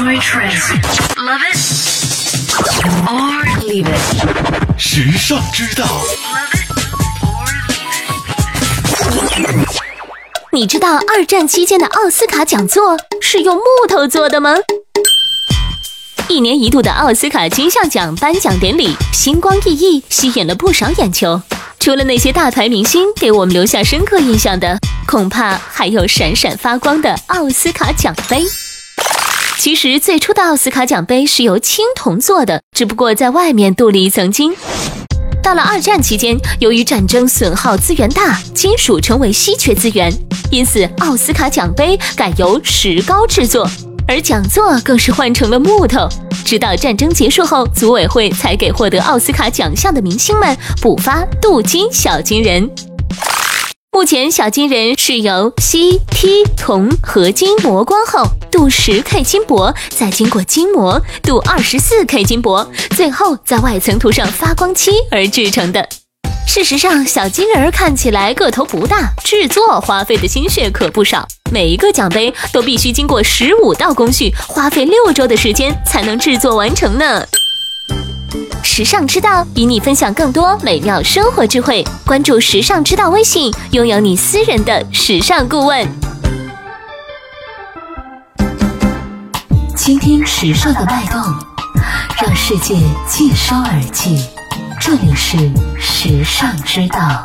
Enjoy trends. Love it or leave it. 时尚之道，Love it or leave it. 你知道二战期间的奥斯卡讲座是用木头做的吗？一年一度的奥斯卡金像奖颁奖典礼星光熠熠，吸引了不少眼球。除了那些大牌明星给我们留下深刻印象的，恐怕还有闪闪发光的奥斯卡奖杯。其实最初的奥斯卡奖杯是由青铜做的，只不过在外面镀了一层金。到了二战期间，由于战争损耗资源大，金属成为稀缺资源，因此奥斯卡奖杯改由石膏制作，而讲座更是换成了木头。直到战争结束后，组委会才给获得奥斯卡奖项的明星们补发镀金小金人。目前，小金人是由锡、锑、铜合金磨光后镀十 K 金箔，再经过金磨镀二十四 K 金箔，最后在外层涂上发光漆而制成的。事实上，小金人看起来个头不大，制作花费的心血可不少。每一个奖杯都必须经过十五道工序，花费六周的时间才能制作完成呢。时尚之道与你分享更多美妙生活智慧，关注时尚之道微信，拥有你私人的时尚顾问。倾听时尚的脉动，让世界尽收耳际。这里是时尚之道。